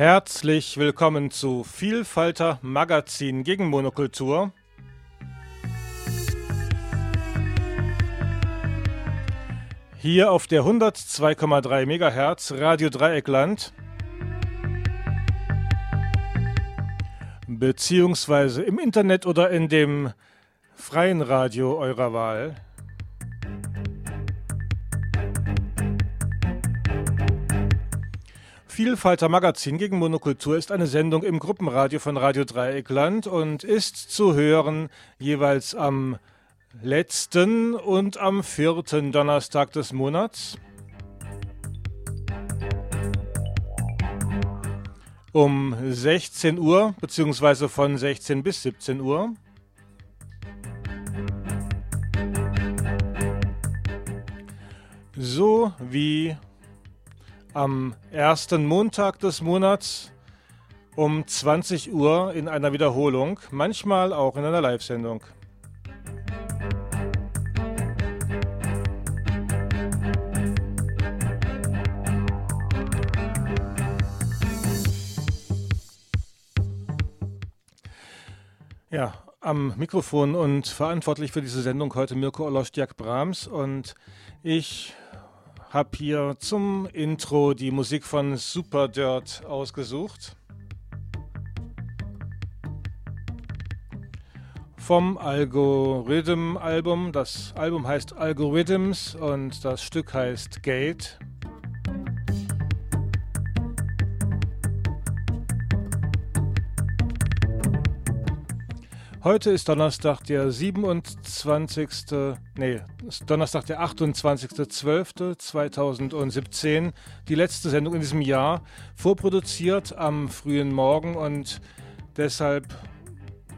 Herzlich willkommen zu Vielfalter Magazin gegen Monokultur. Hier auf der 102,3 MHz Radio Dreieckland. Beziehungsweise im Internet oder in dem freien Radio eurer Wahl. Vielfalter Magazin gegen Monokultur ist eine Sendung im Gruppenradio von Radio Dreieckland und ist zu hören jeweils am letzten und am vierten Donnerstag des Monats. Um 16 Uhr beziehungsweise von 16 bis 17 Uhr. So wie am ersten Montag des Monats um 20 Uhr in einer Wiederholung, manchmal auch in einer Live-Sendung. Ja, am Mikrofon und verantwortlich für diese Sendung heute Mirko Olostiak Brahms und ich habe hier zum Intro die Musik von Super Dirt ausgesucht. Vom Algorithm-Album. Das Album heißt Algorithms und das Stück heißt Gate. Heute ist Donnerstag, der 27. Nee, Donnerstag, der 28.12.2017. Die letzte Sendung in diesem Jahr. Vorproduziert am frühen Morgen und deshalb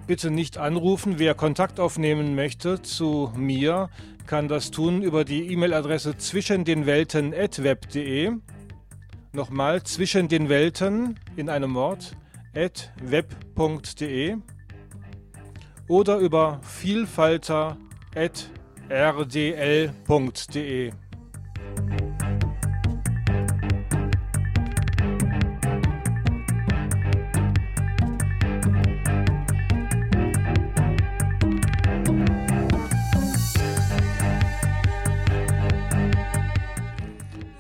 bitte nicht anrufen. Wer Kontakt aufnehmen möchte zu mir, kann das tun über die E-Mail-Adresse zwischen den Welten web.de. Nochmal zwischen den Welten in einem Wort web.de oder über vielfalter.rdl.de.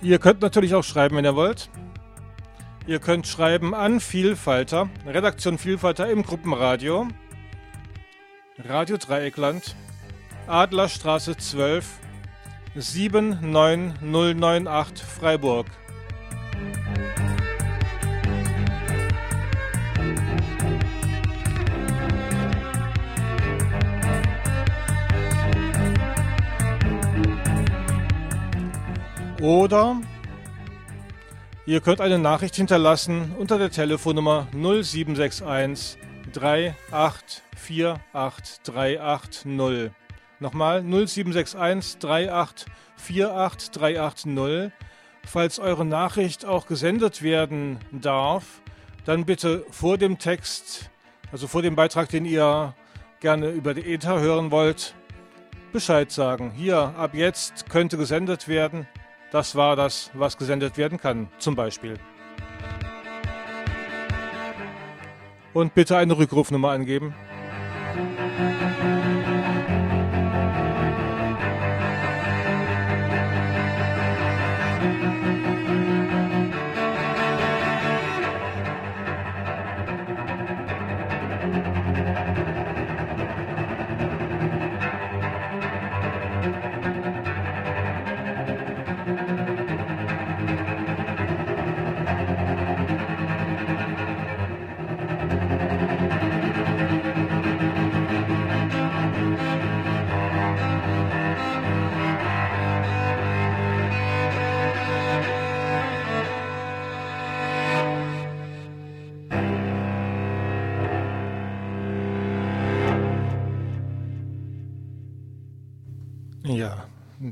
Ihr könnt natürlich auch schreiben, wenn ihr wollt. Ihr könnt schreiben an Vielfalter, Redaktion Vielfalter im Gruppenradio. Radio Dreieckland, Adlerstraße 12, 79098 Freiburg. Oder ihr könnt eine Nachricht hinterlassen unter der Telefonnummer 0761 38 48380. Nochmal 0761 38 48380. Falls eure Nachricht auch gesendet werden darf, dann bitte vor dem Text, also vor dem Beitrag, den ihr gerne über die Ether hören wollt, Bescheid sagen. Hier, ab jetzt könnte gesendet werden. Das war das, was gesendet werden kann, zum Beispiel. Und bitte eine Rückrufnummer angeben.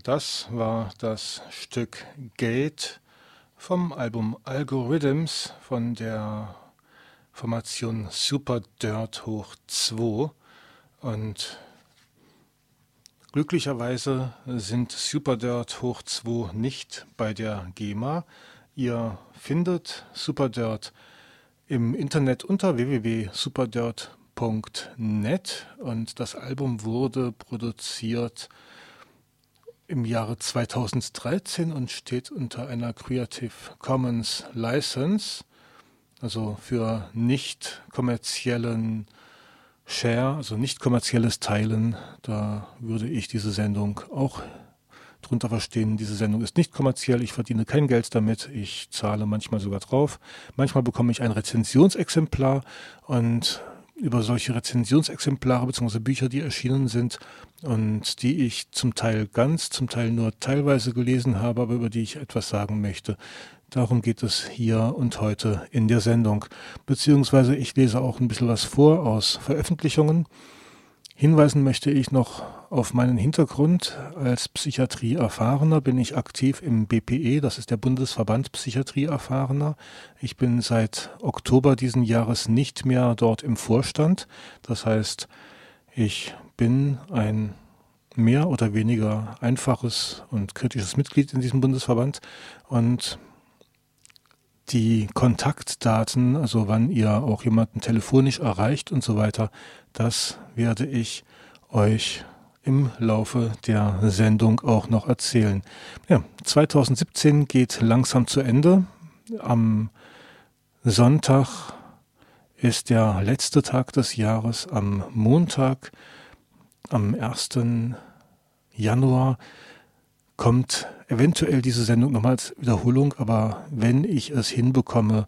Das war das Stück Gate vom Album Algorithms von der Formation Super Dirt hoch 2 und glücklicherweise sind Super Dirt hoch 2 nicht bei der GEMA. Ihr findet Super Dirt im Internet unter www.superdirt.net und das Album wurde produziert im Jahre 2013 und steht unter einer Creative Commons License, also für nicht kommerziellen Share, also nicht kommerzielles Teilen. Da würde ich diese Sendung auch drunter verstehen. Diese Sendung ist nicht kommerziell, ich verdiene kein Geld damit, ich zahle manchmal sogar drauf. Manchmal bekomme ich ein Rezensionsexemplar und über solche Rezensionsexemplare bzw. Bücher, die erschienen sind und die ich zum Teil ganz, zum Teil nur teilweise gelesen habe, aber über die ich etwas sagen möchte. Darum geht es hier und heute in der Sendung. Beziehungsweise ich lese auch ein bisschen was vor aus Veröffentlichungen. Hinweisen möchte ich noch auf meinen Hintergrund. Als Psychiatrieerfahrener bin ich aktiv im BPE, das ist der Bundesverband Psychiatrieerfahrener. Ich bin seit Oktober diesen Jahres nicht mehr dort im Vorstand. Das heißt, ich bin ein mehr oder weniger einfaches und kritisches Mitglied in diesem Bundesverband und die Kontaktdaten, also wann ihr auch jemanden telefonisch erreicht und so weiter, das werde ich euch im Laufe der Sendung auch noch erzählen. Ja, 2017 geht langsam zu Ende. Am Sonntag ist der letzte Tag des Jahres. Am Montag, am 1. Januar, kommt eventuell diese Sendung nochmal als Wiederholung, aber wenn ich es hinbekomme,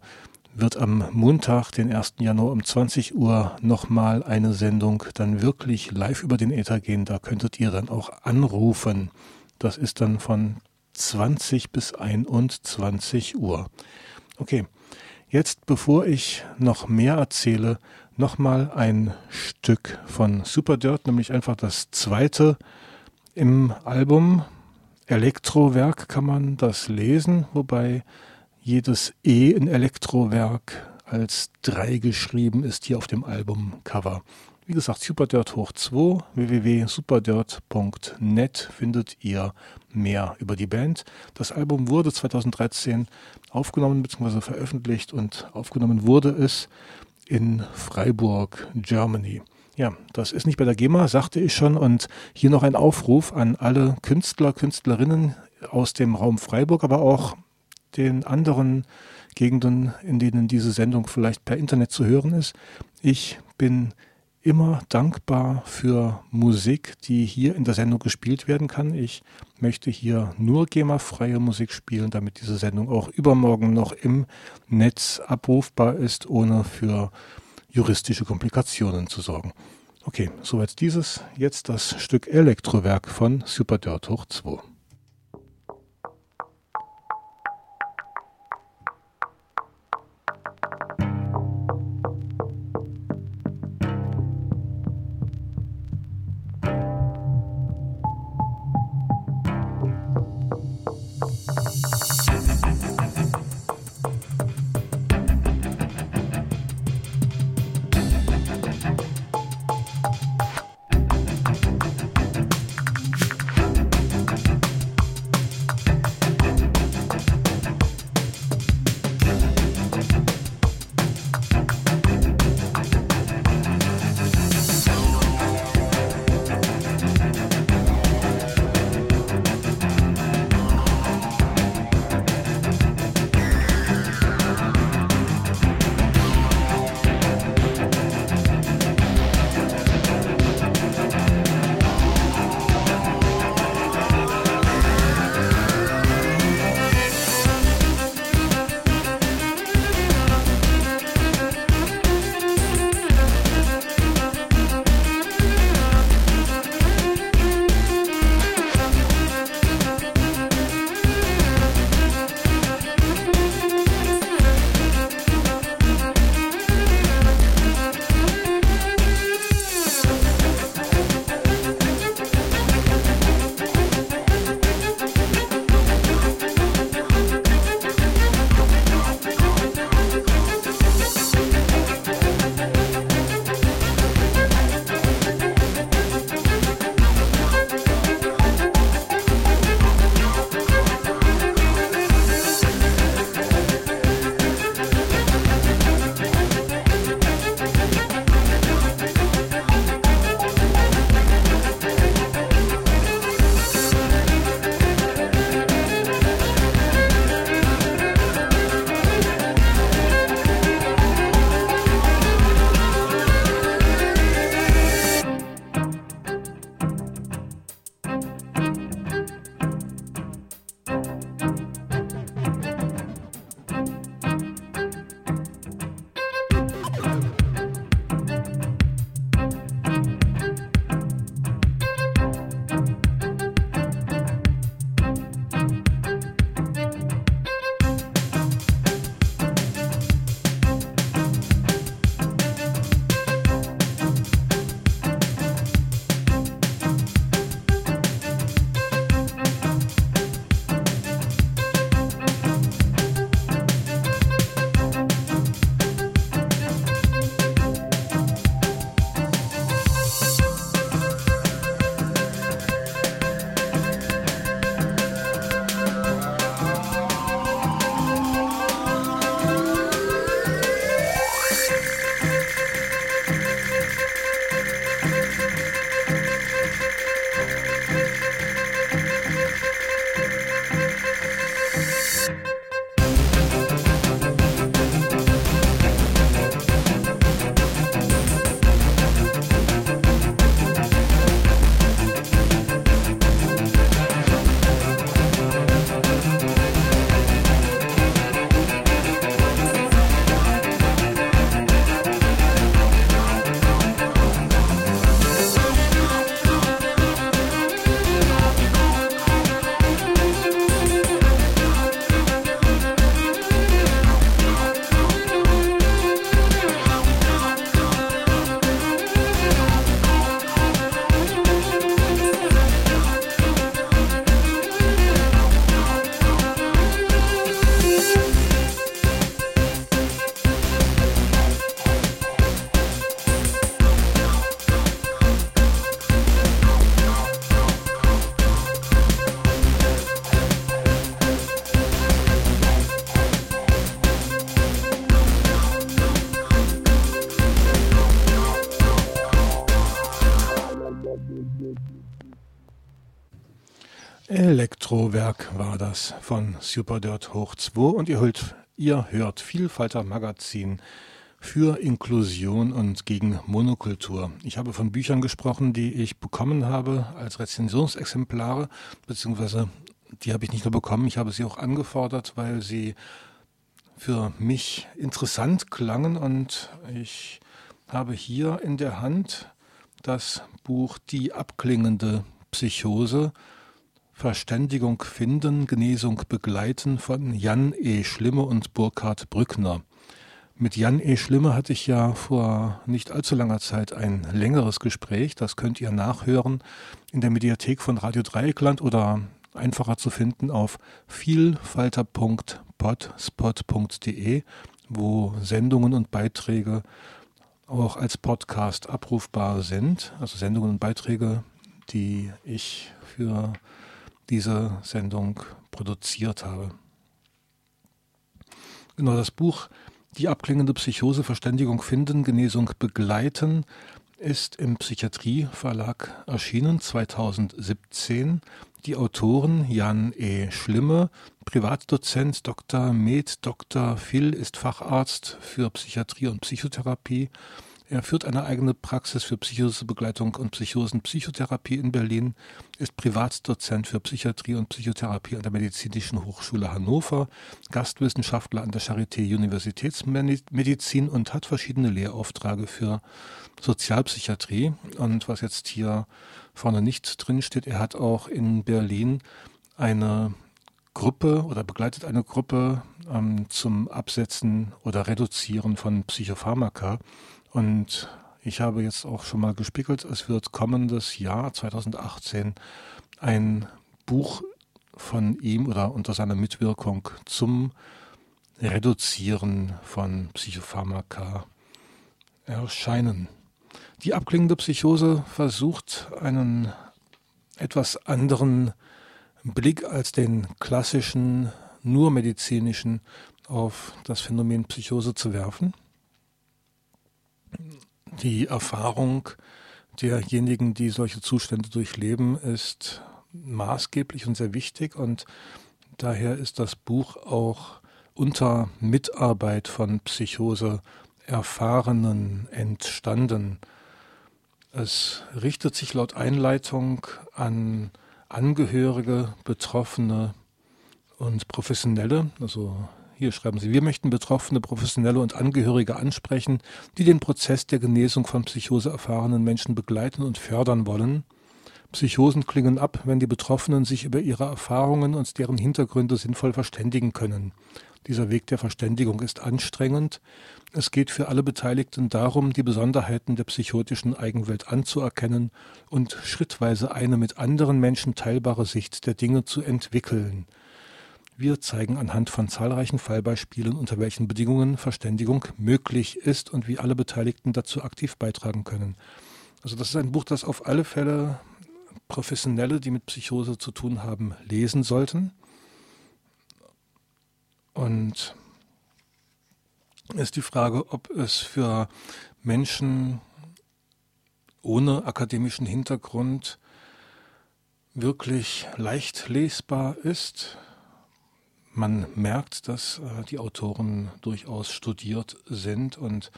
wird am Montag, den 1. Januar um 20 Uhr nochmal eine Sendung dann wirklich live über den Äther gehen. Da könntet ihr dann auch anrufen. Das ist dann von 20 bis 21 Uhr. Okay, jetzt bevor ich noch mehr erzähle, nochmal ein Stück von Super Dirt, nämlich einfach das zweite im Album Elektrowerk kann man das lesen, wobei jedes E in Elektrowerk als 3 geschrieben ist hier auf dem Albumcover. Wie gesagt, Superdirt hoch 2, www.superdirt.net findet ihr mehr über die Band. Das Album wurde 2013 aufgenommen bzw. veröffentlicht und aufgenommen wurde es in Freiburg, Germany. Ja, das ist nicht bei der GEMA, sagte ich schon. Und hier noch ein Aufruf an alle Künstler, Künstlerinnen aus dem Raum Freiburg, aber auch den anderen Gegenden, in denen diese Sendung vielleicht per Internet zu hören ist. Ich bin immer dankbar für Musik, die hier in der Sendung gespielt werden kann. Ich möchte hier nur GEMA-freie Musik spielen, damit diese Sendung auch übermorgen noch im Netz abrufbar ist, ohne für juristische Komplikationen zu sorgen. Okay, soweit dieses. Jetzt das Stück Elektrowerk von Super Dirt hoch 2. Elektrowerk war das von Superdirt hoch 2 und ihr hört, ihr hört Vielfalter Magazin für Inklusion und gegen Monokultur. Ich habe von Büchern gesprochen, die ich bekommen habe als Rezensionsexemplare, beziehungsweise die habe ich nicht nur bekommen, ich habe sie auch angefordert, weil sie für mich interessant klangen und ich habe hier in der Hand das Buch Die abklingende Psychose Verständigung finden, Genesung begleiten von Jan E. Schlimme und Burkhard Brückner. Mit Jan E. Schlimme hatte ich ja vor nicht allzu langer Zeit ein längeres Gespräch. Das könnt ihr nachhören in der Mediathek von Radio Dreieckland oder einfacher zu finden auf vielfalter.potspot.de, wo Sendungen und Beiträge auch als Podcast abrufbar sind. Also Sendungen und Beiträge, die ich für diese Sendung produziert habe. Genau das Buch Die abklingende Psychose Verständigung finden, Genesung begleiten ist im Psychiatrie-Verlag erschienen 2017. Die Autoren Jan E. Schlimme, Privatdozent Dr. Med Dr. Phil ist Facharzt für Psychiatrie und Psychotherapie er führt eine eigene Praxis für Psychosebegleitung und Psychosenpsychotherapie in Berlin, ist Privatdozent für Psychiatrie und Psychotherapie an der Medizinischen Hochschule Hannover, Gastwissenschaftler an der Charité Universitätsmedizin und hat verschiedene Lehraufträge für Sozialpsychiatrie. Und was jetzt hier vorne nicht drin steht, er hat auch in Berlin eine Gruppe oder begleitet eine Gruppe ähm, zum Absetzen oder Reduzieren von Psychopharmaka. Und ich habe jetzt auch schon mal gespiegelt, es wird kommendes Jahr 2018 ein Buch von ihm oder unter seiner Mitwirkung zum Reduzieren von Psychopharmaka erscheinen. Die abklingende Psychose versucht einen etwas anderen Blick als den klassischen, nur medizinischen auf das Phänomen Psychose zu werfen die Erfahrung derjenigen, die solche Zustände durchleben, ist maßgeblich und sehr wichtig und daher ist das Buch auch unter Mitarbeit von Psychose Erfahrenen entstanden. Es richtet sich laut Einleitung an Angehörige, Betroffene und Professionelle, also hier schreiben Sie, wir möchten Betroffene, Professionelle und Angehörige ansprechen, die den Prozess der Genesung von Psychose erfahrenen Menschen begleiten und fördern wollen. Psychosen klingen ab, wenn die Betroffenen sich über ihre Erfahrungen und deren Hintergründe sinnvoll verständigen können. Dieser Weg der Verständigung ist anstrengend. Es geht für alle Beteiligten darum, die Besonderheiten der psychotischen Eigenwelt anzuerkennen und schrittweise eine mit anderen Menschen teilbare Sicht der Dinge zu entwickeln. Wir zeigen anhand von zahlreichen Fallbeispielen, unter welchen Bedingungen Verständigung möglich ist und wie alle Beteiligten dazu aktiv beitragen können. Also das ist ein Buch, das auf alle Fälle Professionelle, die mit Psychose zu tun haben, lesen sollten. Und ist die Frage, ob es für Menschen ohne akademischen Hintergrund wirklich leicht lesbar ist man merkt, dass äh, die Autoren durchaus studiert sind und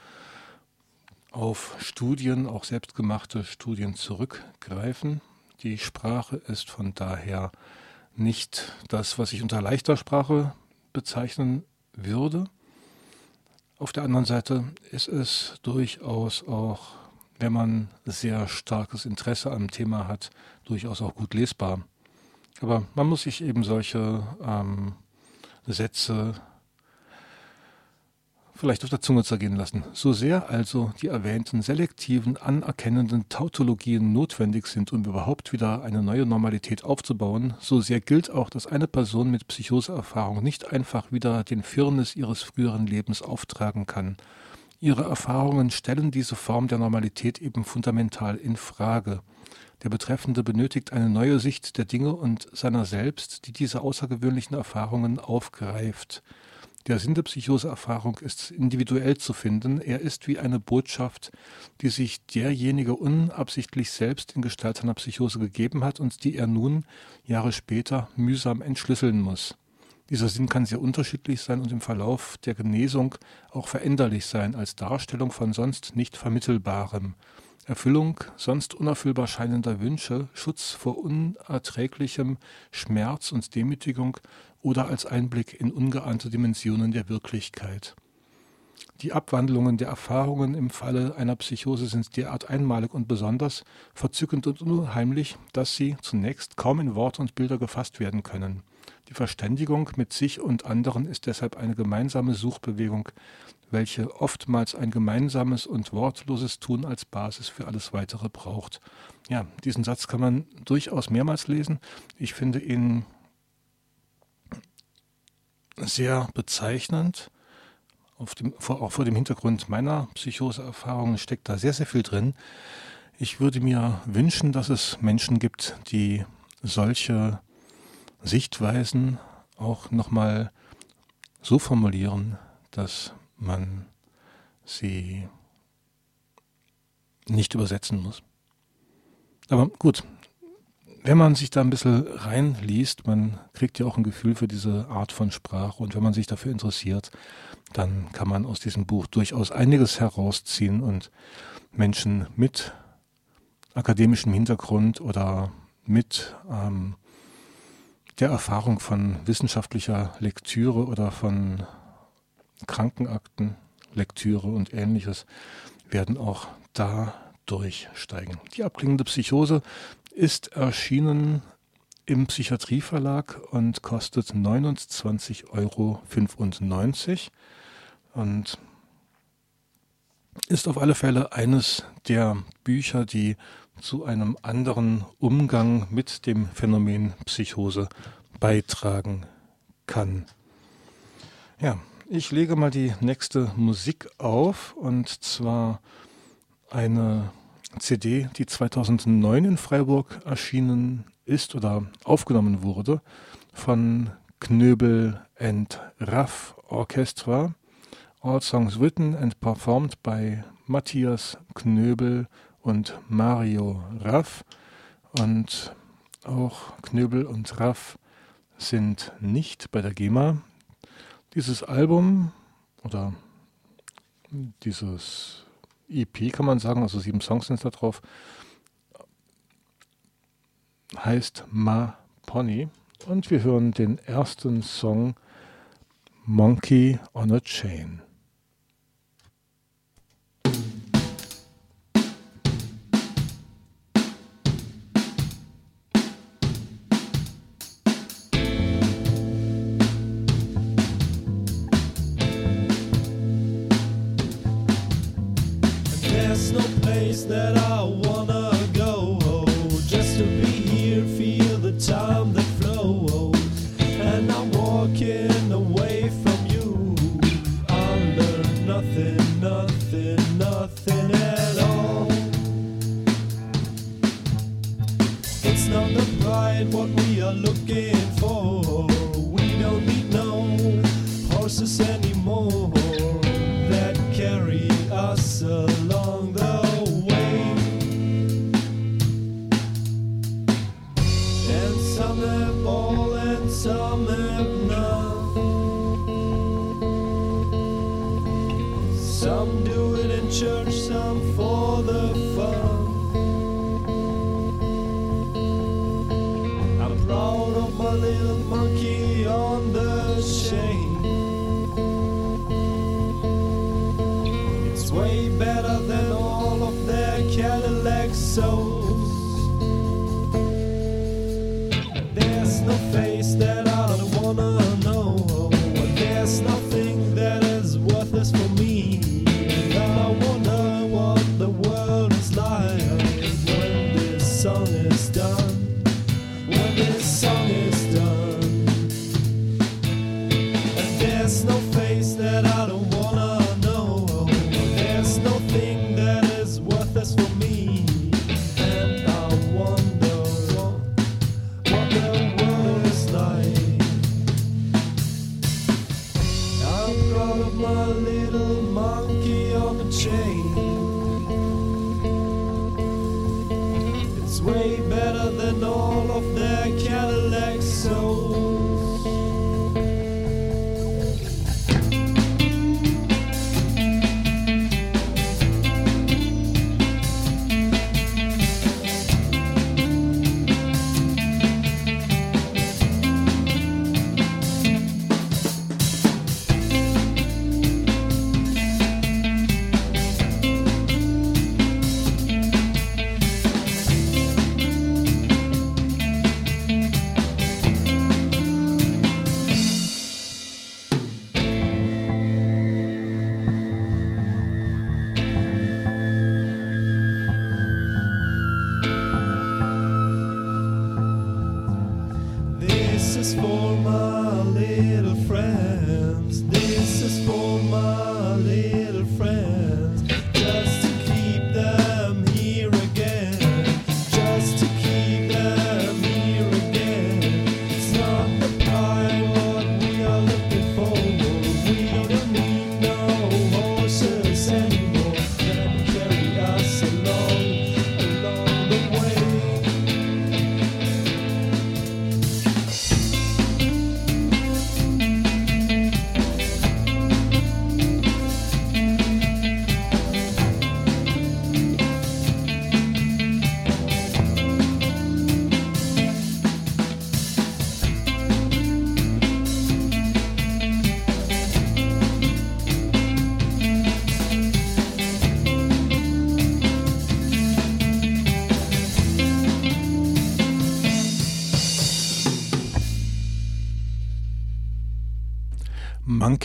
auf Studien, auch selbstgemachte Studien zurückgreifen. Die Sprache ist von daher nicht das, was ich unter leichter Sprache bezeichnen würde. Auf der anderen Seite ist es durchaus auch, wenn man sehr starkes Interesse am Thema hat, durchaus auch gut lesbar. Aber man muss sich eben solche ähm, Sätze vielleicht auf der Zunge zergehen lassen. So sehr also die erwähnten selektiven, anerkennenden Tautologien notwendig sind, um überhaupt wieder eine neue Normalität aufzubauen, so sehr gilt auch, dass eine Person mit Psychoseerfahrung nicht einfach wieder den Firnis ihres früheren Lebens auftragen kann. Ihre Erfahrungen stellen diese Form der Normalität eben fundamental in Frage. Der Betreffende benötigt eine neue Sicht der Dinge und seiner selbst, die diese außergewöhnlichen Erfahrungen aufgreift. Der Sinn der Psychoseerfahrung ist individuell zu finden. Er ist wie eine Botschaft, die sich derjenige unabsichtlich selbst in Gestalt seiner Psychose gegeben hat und die er nun, Jahre später, mühsam entschlüsseln muss. Dieser Sinn kann sehr unterschiedlich sein und im Verlauf der Genesung auch veränderlich sein als Darstellung von sonst nicht Vermittelbarem. Erfüllung sonst unerfüllbar scheinender Wünsche, Schutz vor unerträglichem Schmerz und Demütigung oder als Einblick in ungeahnte Dimensionen der Wirklichkeit. Die Abwandlungen der Erfahrungen im Falle einer Psychose sind derart einmalig und besonders verzückend und unheimlich, dass sie zunächst kaum in Worte und Bilder gefasst werden können. Die Verständigung mit sich und anderen ist deshalb eine gemeinsame Suchbewegung, welche oftmals ein gemeinsames und wortloses Tun als Basis für alles Weitere braucht. Ja, diesen Satz kann man durchaus mehrmals lesen. Ich finde ihn sehr bezeichnend. Dem, vor, auch vor dem Hintergrund meiner Psychoseerfahrungen steckt da sehr, sehr viel drin. Ich würde mir wünschen, dass es Menschen gibt, die solche Sichtweisen auch nochmal so formulieren, dass man sie nicht übersetzen muss. Aber gut, wenn man sich da ein bisschen reinliest, man kriegt ja auch ein Gefühl für diese Art von Sprache und wenn man sich dafür interessiert, dann kann man aus diesem Buch durchaus einiges herausziehen und Menschen mit akademischem Hintergrund oder mit ähm, der Erfahrung von wissenschaftlicher Lektüre oder von Krankenakten, Lektüre und ähnliches werden auch da durchsteigen. Die abklingende Psychose ist erschienen im Psychiatrieverlag und kostet 29,95 Euro und ist auf alle Fälle eines der Bücher, die zu einem anderen Umgang mit dem Phänomen Psychose beitragen kann. Ja, ich lege mal die nächste Musik auf und zwar eine CD, die 2009 in Freiburg erschienen ist oder aufgenommen wurde von Knöbel and Raff Orchestra. All songs written and performed by Matthias Knöbel und Mario Raff. Und auch Knöbel und Raff sind nicht bei der GEMA. Dieses Album oder dieses EP kann man sagen, also sieben Songs sind da drauf, heißt Ma Pony und wir hören den ersten Song Monkey on a Chain.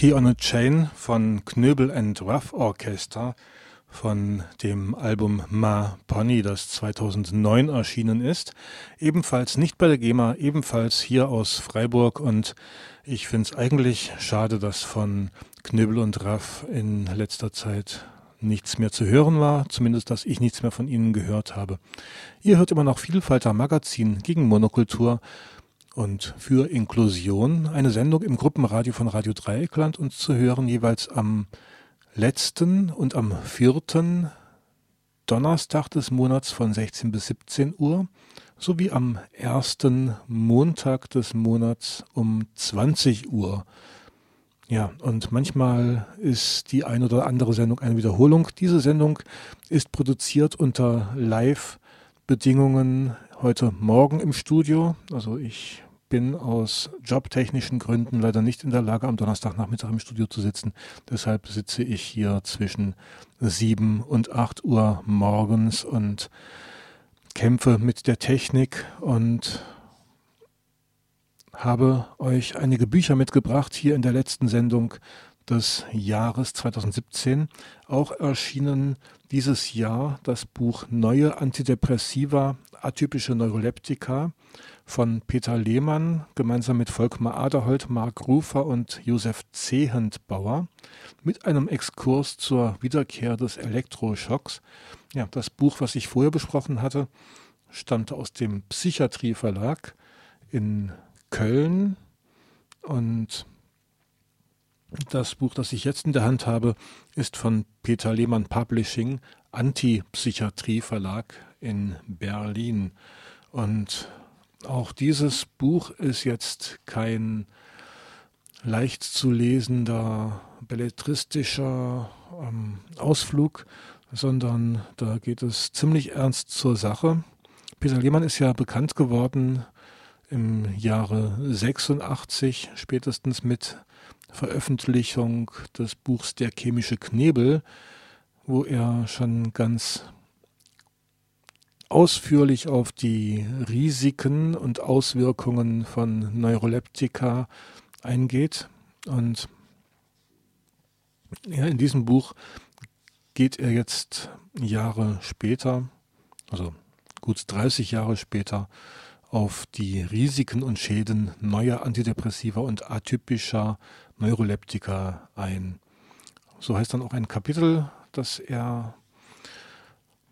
Monkey on a Chain von Knöbel and Rough Orchestra von dem Album Ma Pony, das 2009 erschienen ist. Ebenfalls nicht bei der GEMA, ebenfalls hier aus Freiburg und ich finde es eigentlich schade, dass von Knöbel und Raff in letzter Zeit nichts mehr zu hören war, zumindest dass ich nichts mehr von ihnen gehört habe. Ihr hört immer noch Vielfalter Magazin gegen Monokultur und für Inklusion, eine Sendung im Gruppenradio von Radio Dreieckland und zu hören jeweils am letzten und am vierten Donnerstag des Monats von 16 bis 17 Uhr sowie am ersten Montag des Monats um 20 Uhr. Ja, und manchmal ist die ein oder andere Sendung eine Wiederholung. Diese Sendung ist produziert unter Live-Bedingungen heute Morgen im Studio. Also ich bin aus jobtechnischen Gründen leider nicht in der Lage, am Donnerstagnachmittag im Studio zu sitzen. Deshalb sitze ich hier zwischen 7 und 8 Uhr morgens und kämpfe mit der Technik und habe euch einige Bücher mitgebracht hier in der letzten Sendung des Jahres 2017. Auch erschienen dieses Jahr das Buch Neue Antidepressiva, atypische Neuroleptika von Peter Lehmann gemeinsam mit Volkmar Aderholt, Mark Rufer und Josef Zehentbauer mit einem Exkurs zur Wiederkehr des Elektroschocks. Ja, das Buch, was ich vorher besprochen hatte, stammte aus dem Psychiatrie Verlag in Köln und das Buch, das ich jetzt in der Hand habe, ist von Peter Lehmann Publishing, Antipsychiatrie Verlag in Berlin. Und auch dieses Buch ist jetzt kein leicht zu lesender, belletristischer ähm, Ausflug, sondern da geht es ziemlich ernst zur Sache. Peter Lehmann ist ja bekannt geworden im Jahre 86, spätestens mit Veröffentlichung des Buchs Der chemische Knebel, wo er schon ganz ausführlich auf die Risiken und Auswirkungen von Neuroleptika eingeht. Und ja, in diesem Buch geht er jetzt Jahre später, also gut 30 Jahre später, auf die Risiken und Schäden neuer Antidepressiva und atypischer Neuroleptika ein. So heißt dann auch ein Kapitel, das er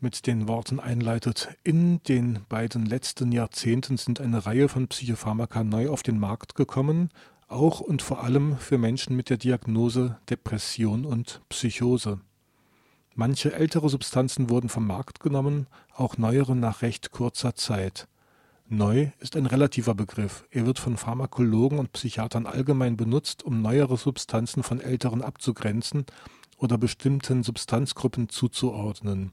mit den Worten einleitet. In den beiden letzten Jahrzehnten sind eine Reihe von Psychopharmaka neu auf den Markt gekommen, auch und vor allem für Menschen mit der Diagnose Depression und Psychose. Manche ältere Substanzen wurden vom Markt genommen, auch neuere nach recht kurzer Zeit. Neu ist ein relativer Begriff. Er wird von Pharmakologen und Psychiatern allgemein benutzt, um neuere Substanzen von älteren abzugrenzen oder bestimmten Substanzgruppen zuzuordnen.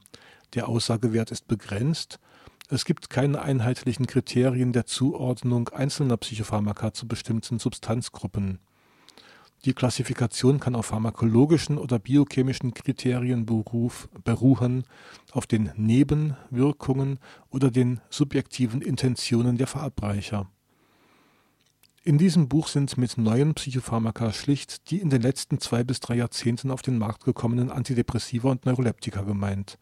Der Aussagewert ist begrenzt. Es gibt keine einheitlichen Kriterien der Zuordnung einzelner Psychopharmaka zu bestimmten Substanzgruppen. Die Klassifikation kann auf pharmakologischen oder biochemischen Kriterien beruf, beruhen, auf den Nebenwirkungen oder den subjektiven Intentionen der Verabreicher. In diesem Buch sind mit neuen Psychopharmaka schlicht die in den letzten zwei bis drei Jahrzehnten auf den Markt gekommenen Antidepressiva und Neuroleptika gemeint.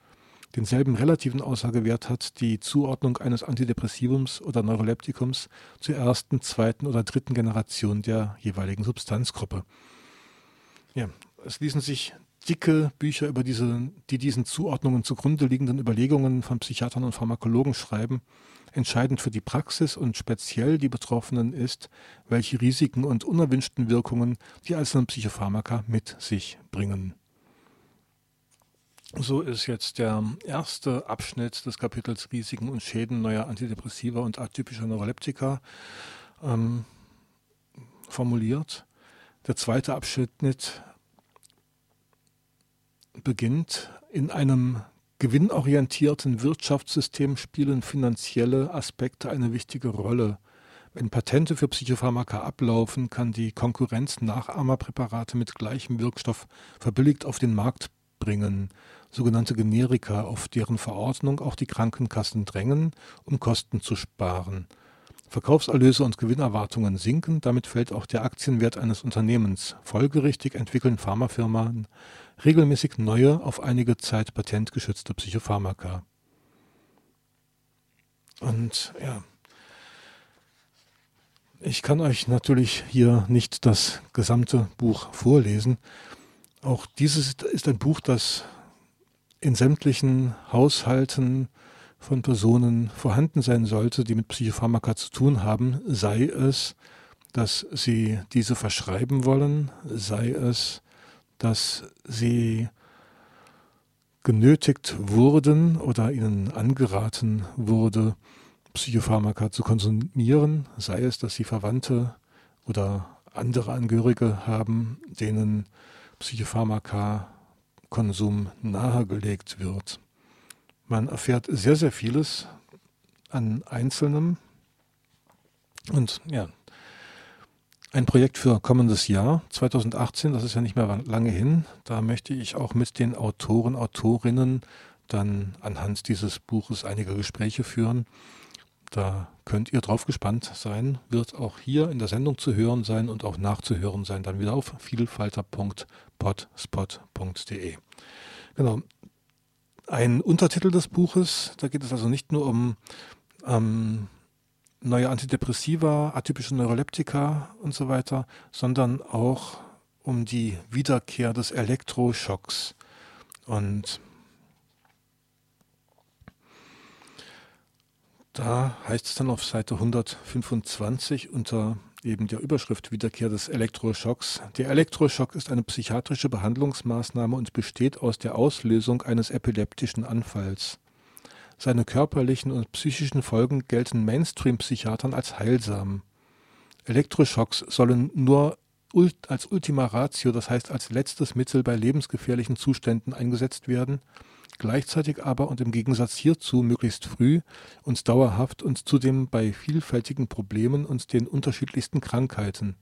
Denselben relativen Aussagewert hat die Zuordnung eines Antidepressivums oder Neuroleptikums zur ersten, zweiten oder dritten Generation der jeweiligen Substanzgruppe. Ja, es ließen sich dicke Bücher über diese, die diesen Zuordnungen zugrunde liegenden Überlegungen von Psychiatern und Pharmakologen schreiben. Entscheidend für die Praxis und speziell die Betroffenen ist, welche Risiken und unerwünschten Wirkungen die einzelnen Psychopharmaka mit sich bringen. So ist jetzt der erste Abschnitt des Kapitels Risiken und Schäden neuer Antidepressiva und atypischer Neuroleptika ähm, formuliert. Der zweite Abschnitt beginnt in einem gewinnorientierten Wirtschaftssystem spielen finanzielle Aspekte eine wichtige Rolle. Wenn Patente für Psychopharmaka ablaufen, kann die Konkurrenz Nachahmerpräparate mit gleichem Wirkstoff verbilligt auf den Markt bringen sogenannte Generika, auf deren Verordnung auch die Krankenkassen drängen, um Kosten zu sparen. Verkaufserlöse und Gewinnerwartungen sinken, damit fällt auch der Aktienwert eines Unternehmens. Folgerichtig entwickeln Pharmafirmen regelmäßig neue, auf einige Zeit patentgeschützte Psychopharmaka. Und ja, ich kann euch natürlich hier nicht das gesamte Buch vorlesen. Auch dieses ist ein Buch, das in sämtlichen Haushalten von Personen vorhanden sein sollte, die mit Psychopharmaka zu tun haben, sei es, dass sie diese verschreiben wollen, sei es, dass sie genötigt wurden oder ihnen angeraten wurde, Psychopharmaka zu konsumieren, sei es, dass sie Verwandte oder andere Angehörige haben, denen Psychopharmaka Konsum nahegelegt wird. Man erfährt sehr, sehr vieles an Einzelnem. Und ja, ein Projekt für kommendes Jahr 2018, das ist ja nicht mehr lange hin. Da möchte ich auch mit den Autoren, Autorinnen dann anhand dieses Buches einige Gespräche führen. Da könnt ihr drauf gespannt sein, wird auch hier in der Sendung zu hören sein und auch nachzuhören sein, dann wieder auf vielfalter.potspot.de. Genau. Ein Untertitel des Buches, da geht es also nicht nur um ähm, neue Antidepressiva, atypische Neuroleptika und so weiter, sondern auch um die Wiederkehr des Elektroschocks. Und da heißt es dann auf Seite 125 unter eben der Überschrift Wiederkehr des Elektroschocks. Der Elektroschock ist eine psychiatrische Behandlungsmaßnahme und besteht aus der Auslösung eines epileptischen Anfalls. Seine körperlichen und psychischen Folgen gelten Mainstream-Psychiatern als heilsam. Elektroschocks sollen nur als Ultima Ratio, das heißt als letztes Mittel bei lebensgefährlichen Zuständen eingesetzt werden – gleichzeitig aber und im Gegensatz hierzu möglichst früh und dauerhaft und zudem bei vielfältigen Problemen und den unterschiedlichsten Krankheiten.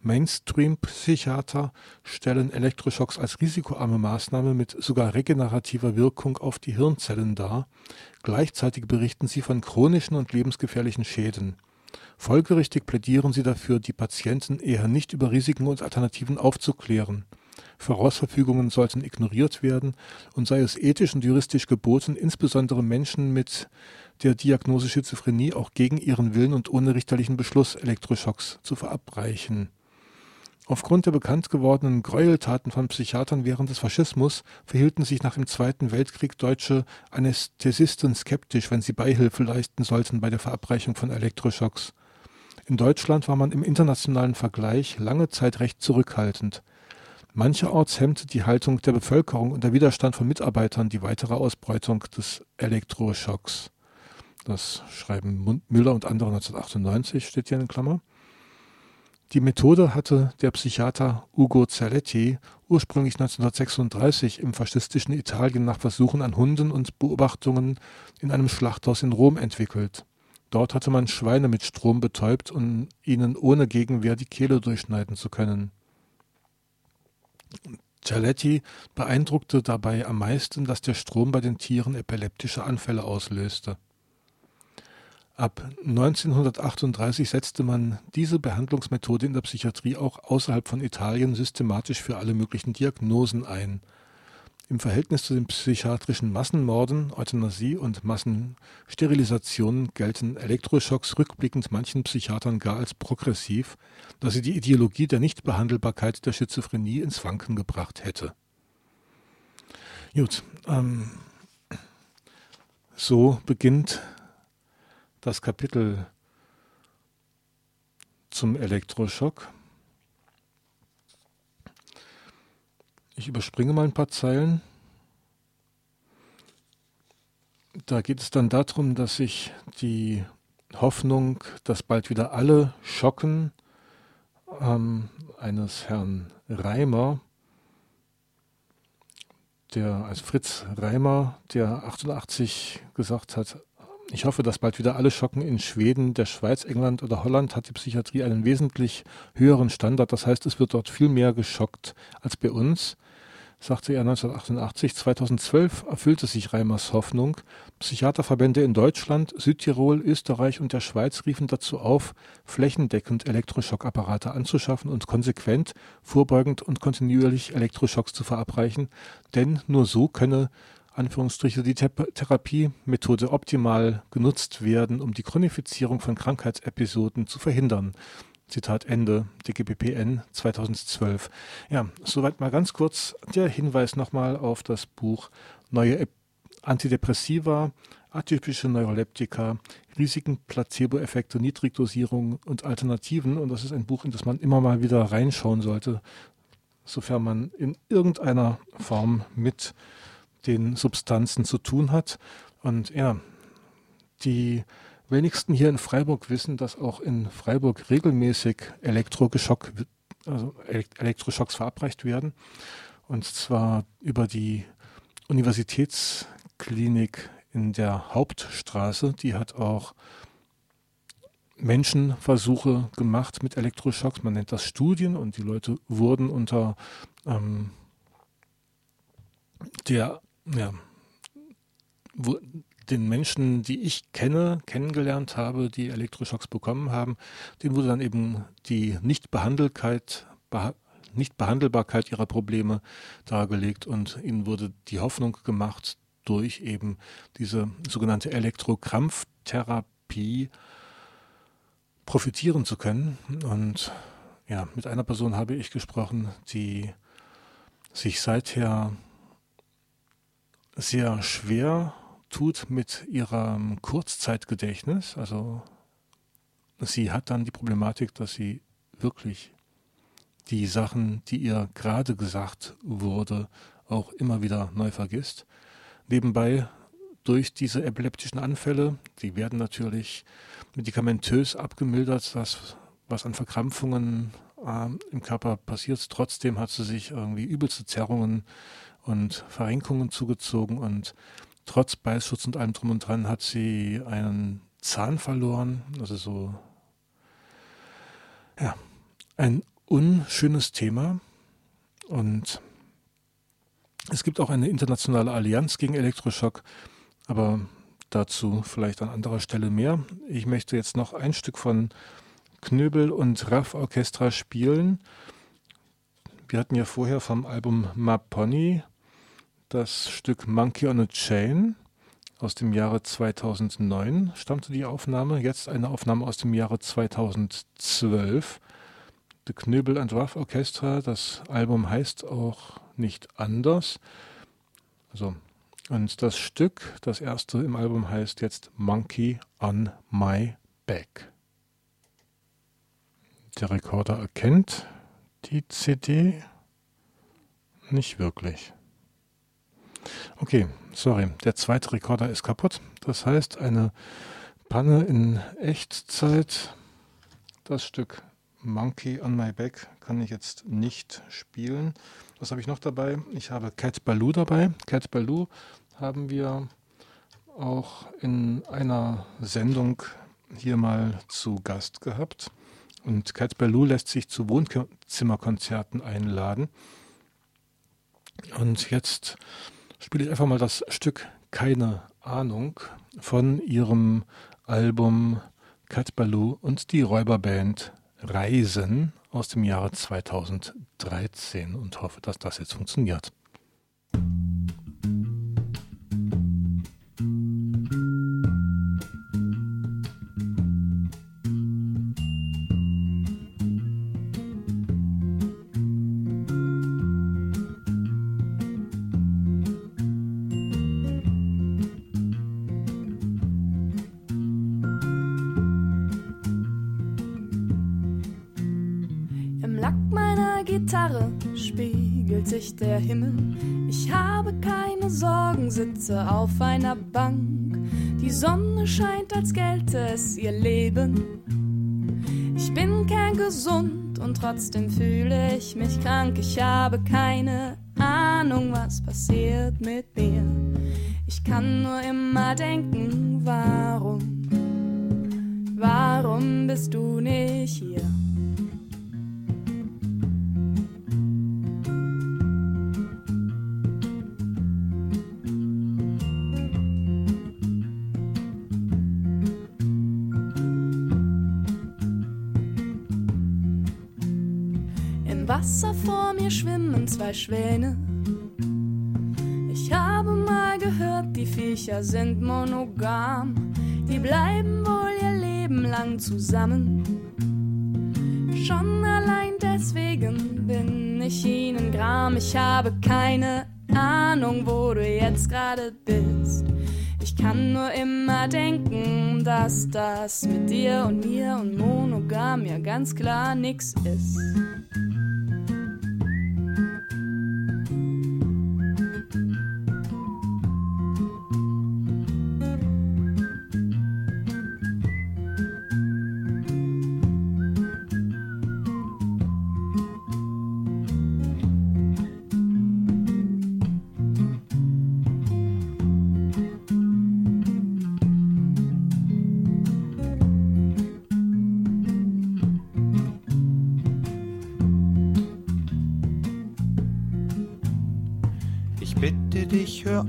Mainstream-Psychiater stellen Elektroschocks als risikoarme Maßnahme mit sogar regenerativer Wirkung auf die Hirnzellen dar, gleichzeitig berichten sie von chronischen und lebensgefährlichen Schäden. Folgerichtig plädieren sie dafür, die Patienten eher nicht über Risiken und Alternativen aufzuklären Vorausverfügungen sollten ignoriert werden und sei es ethisch und juristisch geboten, insbesondere Menschen mit der Diagnose Schizophrenie auch gegen ihren Willen und ohne richterlichen Beschluss Elektroschocks zu verabreichen. Aufgrund der bekannt gewordenen Gräueltaten von Psychiatern während des Faschismus verhielten sich nach dem Zweiten Weltkrieg deutsche Anästhesisten skeptisch, wenn sie Beihilfe leisten sollten bei der Verabreichung von Elektroschocks. In Deutschland war man im internationalen Vergleich lange Zeit recht zurückhaltend. Mancherorts hemmte die Haltung der Bevölkerung und der Widerstand von Mitarbeitern die weitere Ausbreitung des Elektroschocks. Das schreiben Müller und andere 1998, steht hier in Klammer. Die Methode hatte der Psychiater Ugo Zerletti ursprünglich 1936 im faschistischen Italien nach Versuchen an Hunden und Beobachtungen in einem Schlachthaus in Rom entwickelt. Dort hatte man Schweine mit Strom betäubt, um ihnen ohne Gegenwehr die Kehle durchschneiden zu können. Gialetti beeindruckte dabei am meisten, dass der Strom bei den Tieren epileptische Anfälle auslöste. Ab 1938 setzte man diese Behandlungsmethode in der Psychiatrie auch außerhalb von Italien systematisch für alle möglichen Diagnosen ein im Verhältnis zu den psychiatrischen Massenmorden, Euthanasie und Massensterilisationen gelten Elektroschocks rückblickend manchen Psychiatern gar als progressiv, da sie die Ideologie der Nichtbehandelbarkeit der Schizophrenie ins Wanken gebracht hätte. Gut, ähm, so beginnt das Kapitel zum Elektroschock. Ich überspringe mal ein paar Zeilen. Da geht es dann darum, dass sich die Hoffnung, dass bald wieder alle schocken, ähm, eines Herrn Reimer, der, also Fritz Reimer, der 88 gesagt hat, ich hoffe, dass bald wieder alle schocken in Schweden, der Schweiz, England oder Holland hat die Psychiatrie einen wesentlich höheren Standard. Das heißt, es wird dort viel mehr geschockt als bei uns sagte er 1988. 2012 erfüllte sich Reimers Hoffnung. Psychiaterverbände in Deutschland, Südtirol, Österreich und der Schweiz riefen dazu auf, flächendeckend Elektroschockapparate anzuschaffen und konsequent, vorbeugend und kontinuierlich Elektroschocks zu verabreichen, denn nur so könne Anführungsstriche die Therapiemethode optimal genutzt werden, um die Chronifizierung von Krankheitsepisoden zu verhindern. Zitat Ende, DGBPN 2012. Ja, soweit mal ganz kurz der Hinweis nochmal auf das Buch Neue Antidepressiva, atypische Neuroleptika, Risiken, Placebo-Effekte, Niedrigdosierung und Alternativen. Und das ist ein Buch, in das man immer mal wieder reinschauen sollte, sofern man in irgendeiner Form mit den Substanzen zu tun hat. Und ja, die wenigsten hier in Freiburg wissen, dass auch in Freiburg regelmäßig Elektroschock, also Elektroschocks verabreicht werden. Und zwar über die Universitätsklinik in der Hauptstraße. Die hat auch Menschenversuche gemacht mit Elektroschocks. Man nennt das Studien und die Leute wurden unter ähm, der ja, den Menschen, die ich kenne, kennengelernt habe, die Elektroschocks bekommen haben, denen wurde dann eben die Nichtbehandelkeit, Nichtbehandelbarkeit ihrer Probleme dargelegt und ihnen wurde die Hoffnung gemacht, durch eben diese sogenannte Elektrokrampftherapie profitieren zu können. Und ja, mit einer Person habe ich gesprochen, die sich seither sehr schwer tut mit ihrem Kurzzeitgedächtnis. Also sie hat dann die Problematik, dass sie wirklich die Sachen, die ihr gerade gesagt wurde, auch immer wieder neu vergisst. Nebenbei durch diese epileptischen Anfälle, die werden natürlich medikamentös abgemildert, das, was an Verkrampfungen äh, im Körper passiert. Trotzdem hat sie sich irgendwie übelste Zerrungen und Verrenkungen zugezogen und trotz Beißschutz und allem drum und dran hat sie einen Zahn verloren. Also so, ja, ein unschönes Thema. Und es gibt auch eine internationale Allianz gegen Elektroschock, aber dazu vielleicht an anderer Stelle mehr. Ich möchte jetzt noch ein Stück von Knöbel und Raff Orchestra spielen. Wir hatten ja vorher vom Album Maponi das Stück Monkey on a Chain aus dem Jahre 2009 stammte die Aufnahme. Jetzt eine Aufnahme aus dem Jahre 2012. The Knüppel and Ruff Orchestra. Das Album heißt auch nicht anders. Also, und das Stück, das erste im Album heißt jetzt Monkey on My Back. Der Rekorder erkennt die CD nicht wirklich. Okay, sorry, der zweite Rekorder ist kaputt. Das heißt, eine Panne in Echtzeit. Das Stück Monkey on My Back kann ich jetzt nicht spielen. Was habe ich noch dabei? Ich habe Cat Baloo dabei. Cat Baloo haben wir auch in einer Sendung hier mal zu Gast gehabt. Und Cat Baloo lässt sich zu Wohnzimmerkonzerten einladen. Und jetzt spiele ich einfach mal das Stück Keine Ahnung von ihrem Album Cat Baloo und die Räuberband Reisen aus dem Jahre 2013 und hoffe, dass das jetzt funktioniert. Spiegelt sich der Himmel. Ich habe keine Sorgen, sitze auf einer Bank. Die Sonne scheint, als gelte es ihr Leben. Ich bin kerngesund und trotzdem fühle ich mich krank. Ich habe keine Ahnung, was passiert mit mir. Ich kann nur immer denken, warum, warum bist du nicht hier? Zwei Schwäne. Ich habe mal gehört, die Viecher sind monogam. Die bleiben wohl ihr Leben lang zusammen. Schon allein deswegen bin ich ihnen gram. Ich habe keine Ahnung, wo du jetzt gerade bist. Ich kann nur immer denken, dass das mit dir und mir und monogam ja ganz klar nix ist.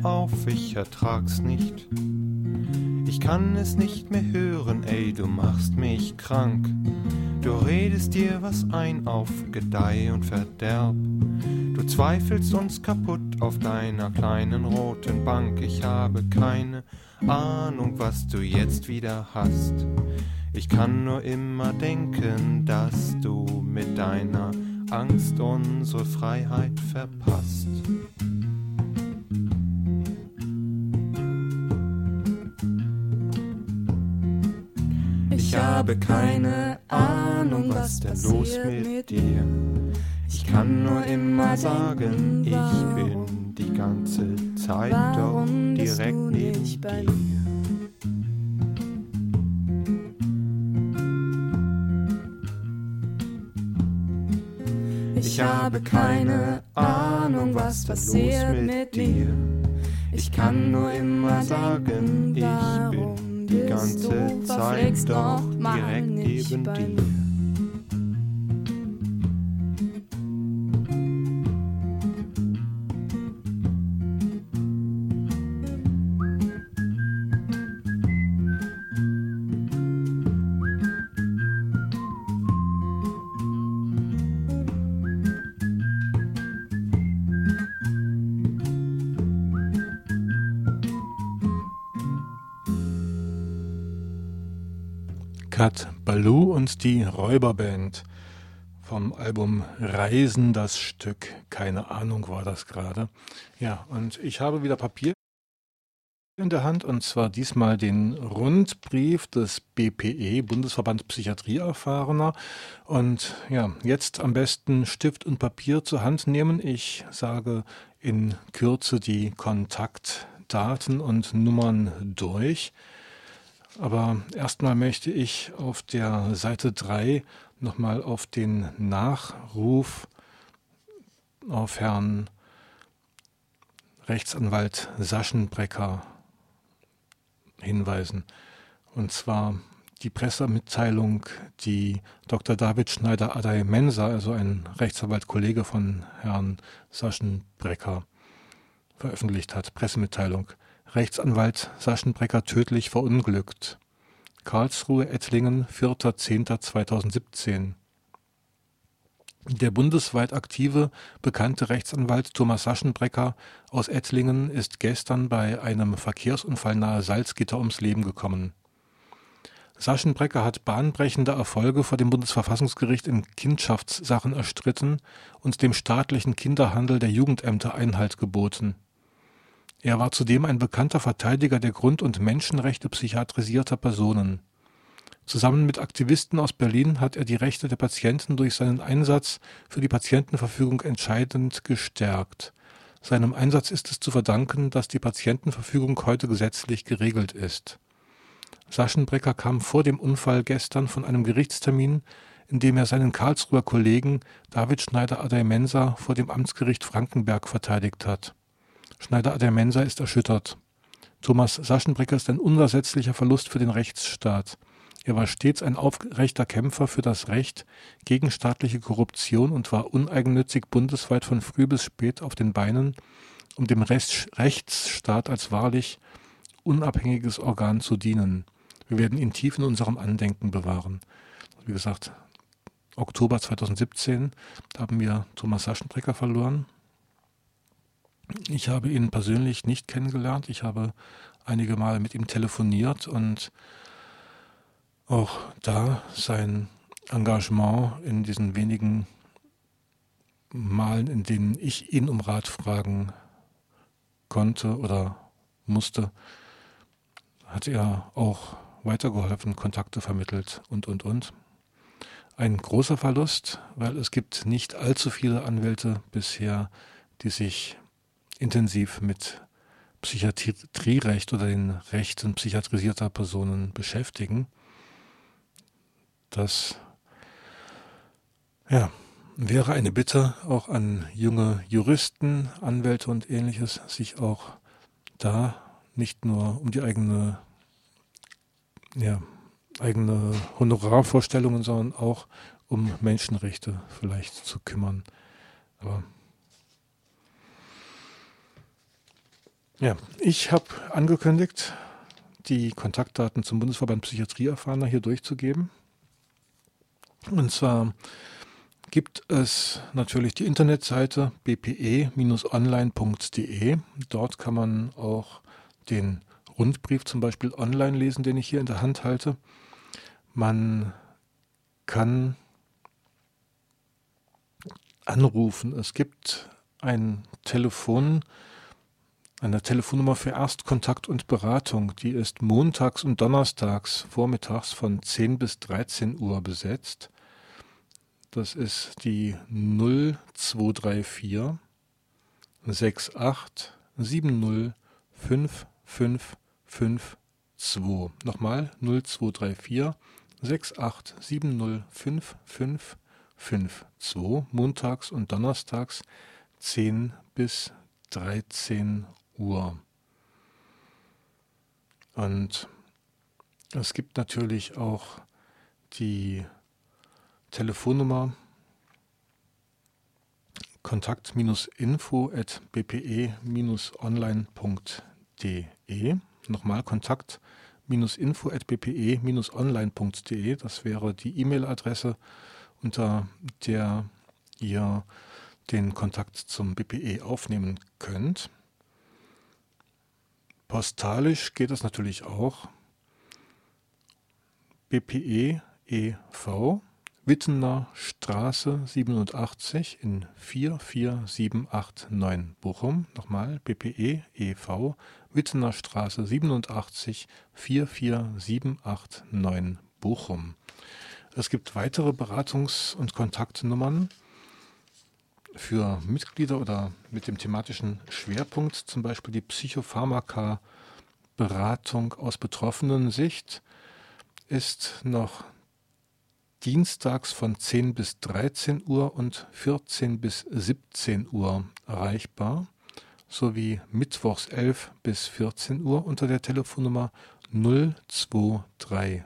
Auf, ich ertrag's nicht. Ich kann es nicht mehr hören, ey, du machst mich krank. Du redest dir was ein auf Gedeih und Verderb. Du zweifelst uns kaputt auf deiner kleinen roten Bank. Ich habe keine Ahnung, was du jetzt wieder hast. Ich kann nur immer denken, dass du mit deiner Angst unsere Freiheit verpasst. Habe keine Ahnung, was denn los mit dir? Ich kann nur immer sagen, ich bin die ganze Zeit doch direkt neben nicht bei dir. Ich habe keine Ahnung, was passiert mit mir. Ich kann nur immer sagen, ich bin die ganze Zeit doch direkt nicht neben Kat Baloo und die Räuberband vom Album Reisen das Stück. Keine Ahnung war das gerade. Ja, und ich habe wieder Papier in der Hand und zwar diesmal den Rundbrief des BPE, Bundesverband Psychiatrieerfahrener. Und ja, jetzt am besten Stift und Papier zur Hand nehmen. Ich sage in Kürze die Kontaktdaten und Nummern durch. Aber erstmal möchte ich auf der Seite 3 nochmal auf den Nachruf auf Herrn Rechtsanwalt Saschenbrecker hinweisen. Und zwar die Pressemitteilung, die Dr. David Schneider-Adai Mensa, also ein Rechtsanwalt-Kollege von Herrn Saschenbrecker, veröffentlicht hat. Pressemitteilung. Rechtsanwalt Saschenbrecker tödlich verunglückt. Karlsruhe, Ettlingen, 4.10.2017. Der bundesweit aktive, bekannte Rechtsanwalt Thomas Saschenbrecker aus Ettlingen ist gestern bei einem Verkehrsunfall nahe Salzgitter ums Leben gekommen. Saschenbrecker hat bahnbrechende Erfolge vor dem Bundesverfassungsgericht in Kindschaftssachen erstritten und dem staatlichen Kinderhandel der Jugendämter Einhalt geboten. Er war zudem ein bekannter Verteidiger der Grund- und Menschenrechte psychiatrisierter Personen. Zusammen mit Aktivisten aus Berlin hat er die Rechte der Patienten durch seinen Einsatz für die Patientenverfügung entscheidend gestärkt. Seinem Einsatz ist es zu verdanken, dass die Patientenverfügung heute gesetzlich geregelt ist. Saschenbrecker kam vor dem Unfall gestern von einem Gerichtstermin, in dem er seinen Karlsruher Kollegen David Schneider-Adey-Mensa vor dem Amtsgericht Frankenberg verteidigt hat. Schneider-Adey-Mensa ist erschüttert. Thomas Saschenbrecker ist ein unersetzlicher Verlust für den Rechtsstaat. Er war stets ein aufrechter Kämpfer für das Recht gegen staatliche Korruption und war uneigennützig bundesweit von früh bis spät auf den Beinen, um dem Rechtsstaat als wahrlich unabhängiges Organ zu dienen. Wir werden ihn tief in unserem Andenken bewahren. Wie gesagt, Oktober 2017 haben wir Thomas Saschenbrecker verloren. Ich habe ihn persönlich nicht kennengelernt. Ich habe einige Male mit ihm telefoniert und auch da sein Engagement in diesen wenigen Malen, in denen ich ihn um Rat fragen konnte oder musste, hat er auch weitergeholfen, Kontakte vermittelt und, und, und. Ein großer Verlust, weil es gibt nicht allzu viele Anwälte bisher, die sich intensiv mit Psychiatrierecht oder den Rechten psychiatrisierter Personen beschäftigen. Das ja, wäre eine Bitte auch an junge Juristen, Anwälte und ähnliches, sich auch da nicht nur um die eigene, ja, eigene Honorarvorstellungen, sondern auch um Menschenrechte vielleicht zu kümmern. Aber ja, ich habe angekündigt, die Kontaktdaten zum Bundesverband Psychiatrieerfahrener hier durchzugeben. Und zwar gibt es natürlich die Internetseite bpe-online.de. Dort kann man auch den Rundbrief zum Beispiel online lesen, den ich hier in der Hand halte. Man kann anrufen. Es gibt ein Telefon, eine Telefonnummer für Erstkontakt und Beratung. Die ist montags und donnerstags vormittags von 10 bis 13 Uhr besetzt. Das ist die 0234 68 70 5552. Nochmal 0234 68 70 5552. Montags und donnerstags 10 bis 13 Uhr. Und es gibt natürlich auch die Telefonnummer kontakt-info at bpe-online.de. Nochmal kontakt-info at bpe-online.de. Das wäre die E-Mail-Adresse, unter der ihr den Kontakt zum BPE aufnehmen könnt. Postalisch geht es natürlich auch. BPE e.V Wittener Straße 87 in 44789 Bochum. Nochmal BPE e.V. Wittener Straße 87 44789 Bochum. Es gibt weitere Beratungs- und Kontaktnummern für Mitglieder oder mit dem thematischen Schwerpunkt, zum Beispiel die Psychopharmaka-Beratung aus Betroffenen-Sicht, ist noch dienstags von 10 bis 13 Uhr und 14 bis 17 Uhr erreichbar, sowie mittwochs 11 bis 14 Uhr unter der Telefonnummer 0234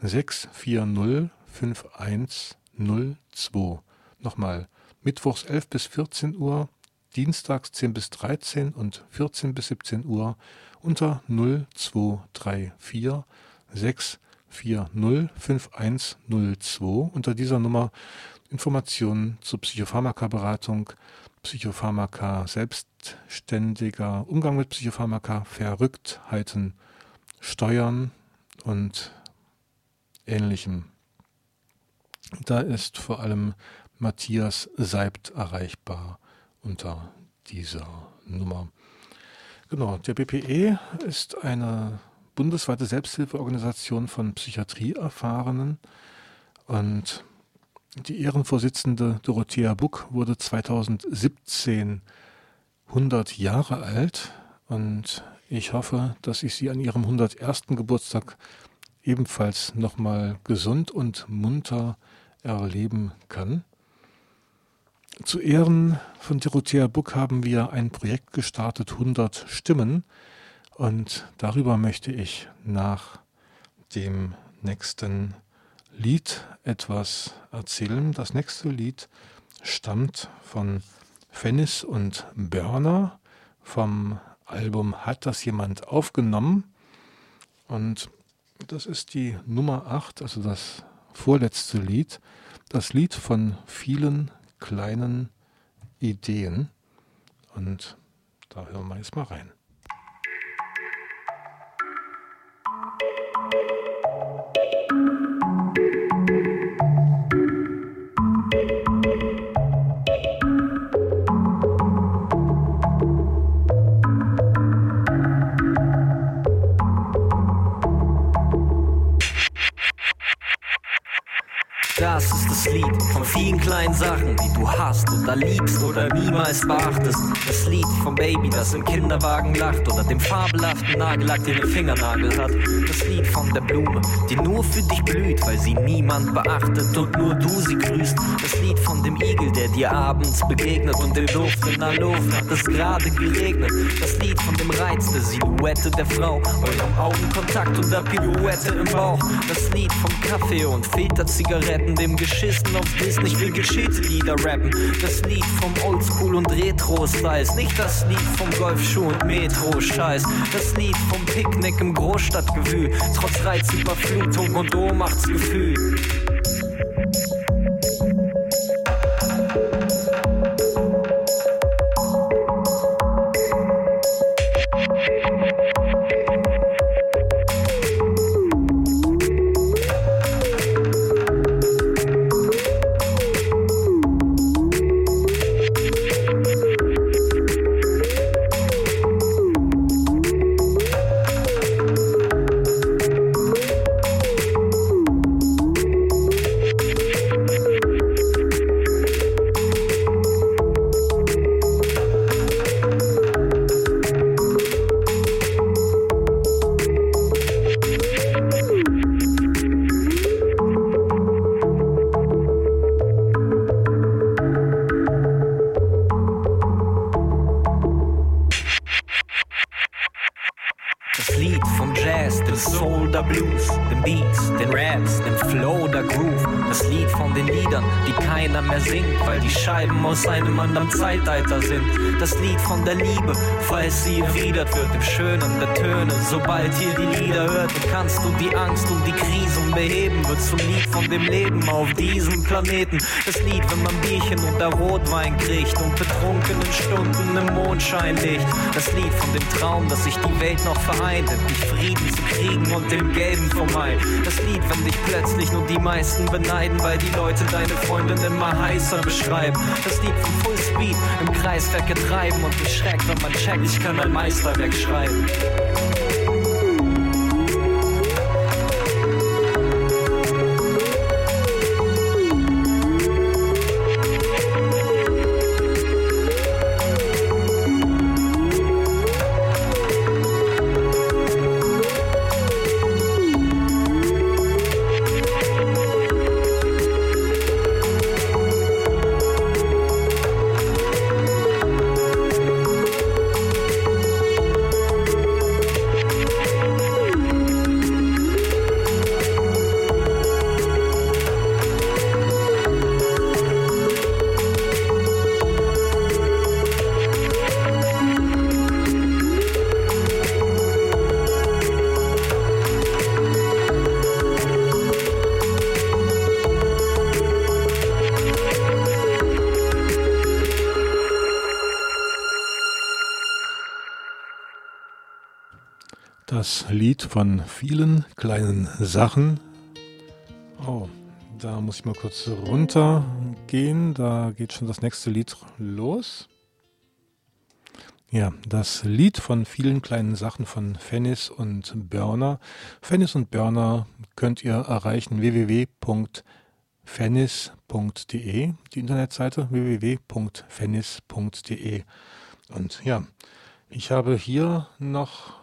640 5102. Nochmal, mittwochs 11 bis 14 Uhr, dienstags 10 bis 13 und 14 bis 17 Uhr unter 0234 640 5102. Unter dieser Nummer Informationen zur Psychopharmaka-Beratung, Psychopharmaka selbstständiger Umgang mit Psychopharmaka, Verrücktheiten, Steuern und ähnlichem. Da ist vor allem Matthias Seibt erreichbar unter dieser Nummer. Genau, der BPE ist eine bundesweite Selbsthilfeorganisation von Psychiatrieerfahrenen und die Ehrenvorsitzende Dorothea Buck wurde 2017 100 Jahre alt und ich hoffe, dass ich sie an ihrem 101. Geburtstag ebenfalls nochmal gesund und munter erleben kann. Zu Ehren von Dorothea Buck haben wir ein Projekt gestartet, 100 Stimmen. Und darüber möchte ich nach dem nächsten Lied etwas erzählen. Das nächste Lied stammt von Fennis und Börner vom Album Hat das jemand aufgenommen? Und das ist die Nummer 8, also das vorletzte Lied. Das Lied von vielen kleinen Ideen. Und da hören wir jetzt mal rein. Das ist das Lied von vielen kleinen Sachen, die du hast oder liebst oder niemals beachtest. Das Lied vom Baby, das im Kinderwagen lacht oder dem fabelhaften Nagellack, den den Fingernagel hat. Das Lied von der Blume, die nur für dich blüht, weil sie niemand beachtet und nur du sie grüßt. Das Lied von dem Igel, der dir abends begegnet und den Duft in der Luft hat es gerade geregnet. Das Lied von dem Reiz der Silhouette der Frau, eurem Augenkontakt und der Pirouette im Bauch. Das Lied vom Kaffee und Filterzigaretten, dem Geschissen aufs Disney, ich will geschichte Lieder rappen. Das Lied vom Oldschool und Retro-Styles, nicht das Lied vom Golfschuh und Metro-Scheiß. Das Lied vom Picknick im Großstadtgewühl, trotz Reizüberflutung und Ohnmachtsgefühl. Du die Angst und die Krisen beheben. Wird zum Lied von dem Leben auf diesem Planeten. Das Lied, wenn man Bierchen oder Rotwein kriegt und betrunkenen Stunden im Mondschein liegt. Das Lied von dem Traum, dass sich die Welt noch vereint, endlich Frieden zu kriegen und dem Gelben vorbei. Das Lied, wenn dich plötzlich nur die meisten beneiden, weil die Leute deine Freundin immer heißer beschreiben. Das Lied vom Fullspeed im Kreiswerk getreiben und mich schreckt, wenn man checkt, ich kann ein Meisterwerk schreiben. Lied von vielen kleinen Sachen. Oh, da muss ich mal kurz runtergehen. Da geht schon das nächste Lied los. Ja, das Lied von vielen kleinen Sachen von Fennis und Burner. Fennis und Burner könnt ihr erreichen www.fennis.de, die Internetseite www.fennis.de. Und ja, ich habe hier noch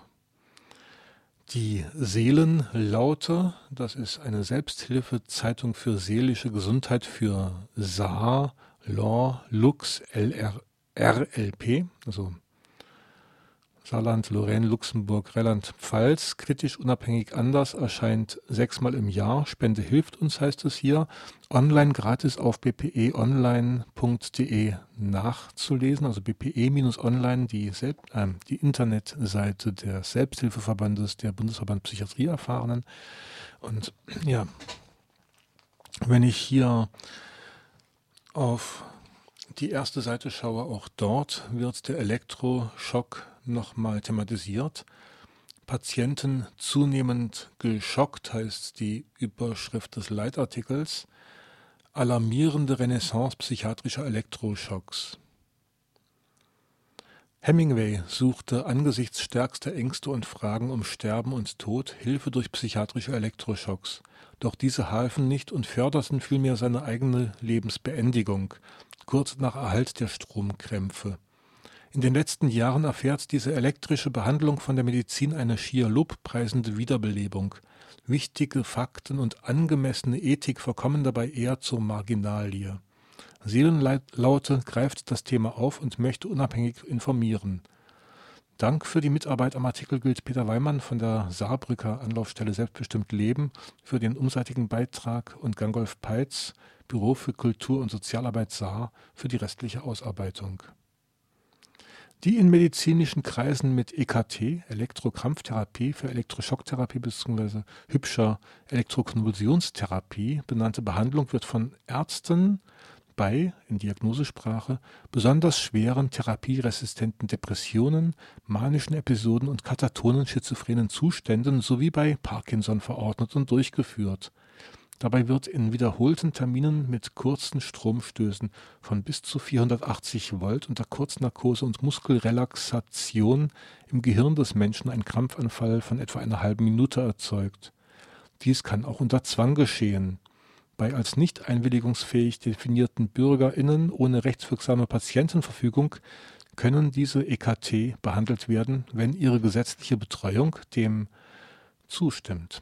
die Seelenlaute, das ist eine Selbsthilfezeitung für seelische Gesundheit für Saar, Law, Lux, LR, RLP, also Saarland, Lorraine, Luxemburg, Rheinland-Pfalz, kritisch unabhängig anders, erscheint sechsmal im Jahr. Spende hilft uns, heißt es hier. Online gratis auf bpeonline.de nachzulesen, also bpe-online, die, äh, die Internetseite des Selbsthilfeverbandes, der Bundesverband Psychiatrieerfahrenen. Und ja, wenn ich hier auf die erste Seite schaue, auch dort wird der Elektroschock nochmal thematisiert. Patienten zunehmend geschockt heißt die Überschrift des Leitartikels. Alarmierende Renaissance psychiatrischer Elektroschocks. Hemingway suchte angesichts stärkster Ängste und Fragen um Sterben und Tod Hilfe durch psychiatrische Elektroschocks. Doch diese halfen nicht und förderten vielmehr seine eigene Lebensbeendigung, kurz nach Erhalt der Stromkrämpfe. In den letzten Jahren erfährt diese elektrische Behandlung von der Medizin eine schier lobpreisende Wiederbelebung. Wichtige Fakten und angemessene Ethik verkommen dabei eher zur Marginalie. Seelenlaute greift das Thema auf und möchte unabhängig informieren. Dank für die Mitarbeit am Artikel gilt Peter Weimann von der Saarbrücker Anlaufstelle Selbstbestimmt Leben für den umseitigen Beitrag und Gangolf Peitz, Büro für Kultur und Sozialarbeit Saar, für die restliche Ausarbeitung. Die in medizinischen Kreisen mit EKT, Elektrokrampftherapie für Elektroschocktherapie bzw. hübscher Elektrokonvulsionstherapie benannte Behandlung wird von Ärzten bei, in Diagnosesprache, besonders schweren therapieresistenten Depressionen, manischen Episoden und katatonen schizophrenen Zuständen sowie bei Parkinson verordnet und durchgeführt Dabei wird in wiederholten Terminen mit kurzen Stromstößen von bis zu 480 Volt unter Kurznarkose und Muskelrelaxation im Gehirn des Menschen ein Krampfanfall von etwa einer halben Minute erzeugt. Dies kann auch unter Zwang geschehen. Bei als nicht einwilligungsfähig definierten BürgerInnen ohne rechtswirksame Patientenverfügung können diese EKT behandelt werden, wenn ihre gesetzliche Betreuung dem zustimmt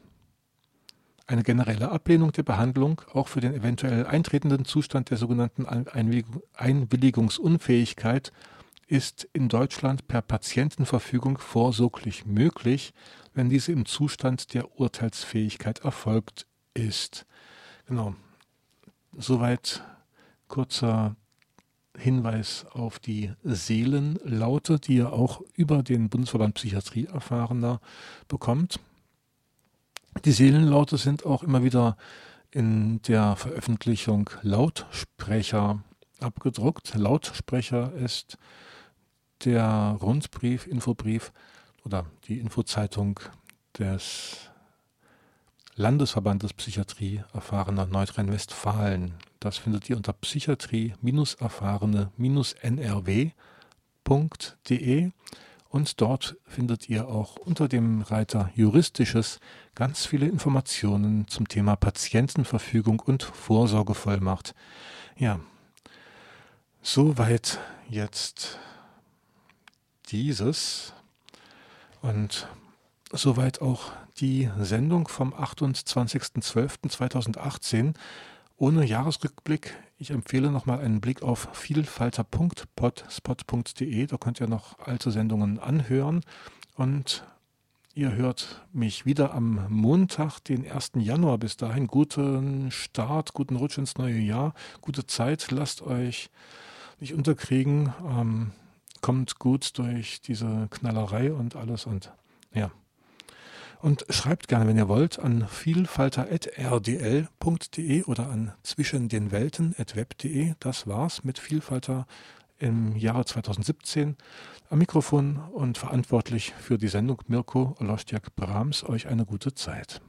eine generelle Ablehnung der Behandlung auch für den eventuell eintretenden Zustand der sogenannten Einwilligungsunfähigkeit ist in Deutschland per Patientenverfügung vorsorglich möglich, wenn diese im Zustand der Urteilsfähigkeit erfolgt ist. Genau. Soweit kurzer Hinweis auf die Seelenlaute, die ihr auch über den Bundesverband Psychiatrie Erfahrener bekommt. Die Seelenlaute sind auch immer wieder in der Veröffentlichung Lautsprecher abgedruckt. Lautsprecher ist der Rundbrief, Infobrief oder die Infozeitung des Landesverbandes Psychiatrie erfahrener Nordrhein-Westfalen. Das findet ihr unter psychiatrie-erfahrene-nrw.de und dort findet ihr auch unter dem Reiter Juristisches ganz viele Informationen zum Thema Patientenverfügung und Vorsorgevollmacht. Ja, soweit jetzt dieses und soweit auch die Sendung vom 28.12.2018 ohne Jahresrückblick. Ich empfehle nochmal einen Blick auf vielfalter.potspot.de. Da könnt ihr noch alte Sendungen anhören. Und ihr hört mich wieder am Montag, den 1. Januar. Bis dahin guten Start, guten Rutsch ins neue Jahr, gute Zeit. Lasst euch nicht unterkriegen. Ähm, kommt gut durch diese Knallerei und alles. Und ja. Und schreibt gerne, wenn ihr wollt, an vielfalter.rdl.de oder an zwischendenwelten.web.de. Das war's mit Vielfalter im Jahre 2017. Am Mikrofon und verantwortlich für die Sendung Mirko Olostjak Brahms. Euch eine gute Zeit.